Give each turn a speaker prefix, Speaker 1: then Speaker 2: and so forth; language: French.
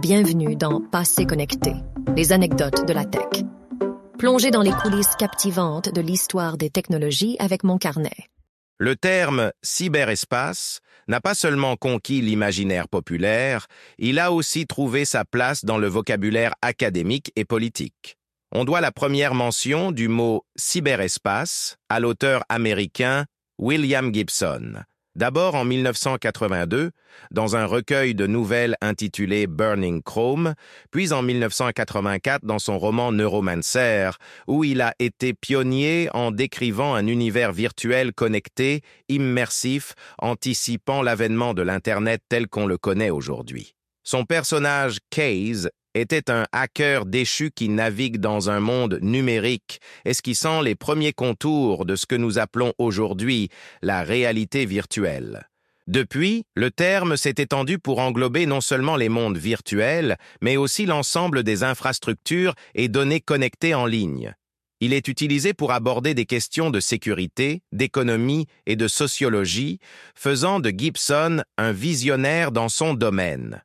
Speaker 1: Bienvenue dans Passé connecté, les anecdotes de la tech. Plongez dans les coulisses captivantes de l'histoire des technologies avec mon carnet.
Speaker 2: Le terme cyberespace n'a pas seulement conquis l'imaginaire populaire, il a aussi trouvé sa place dans le vocabulaire académique et politique. On doit la première mention du mot cyberespace à l'auteur américain William Gibson, D'abord en 1982, dans un recueil de nouvelles intitulé Burning Chrome, puis en 1984 dans son roman Neuromancer, où il a été pionnier en décrivant un univers virtuel connecté, immersif, anticipant l'avènement de l'Internet tel qu'on le connaît aujourd'hui. Son personnage Case était un hacker déchu qui navigue dans un monde numérique, esquissant les premiers contours de ce que nous appelons aujourd'hui la réalité virtuelle. Depuis, le terme s'est étendu pour englober non seulement les mondes virtuels, mais aussi l'ensemble des infrastructures et données connectées en ligne. Il est utilisé pour aborder des questions de sécurité, d'économie et de sociologie, faisant de Gibson un visionnaire dans son domaine.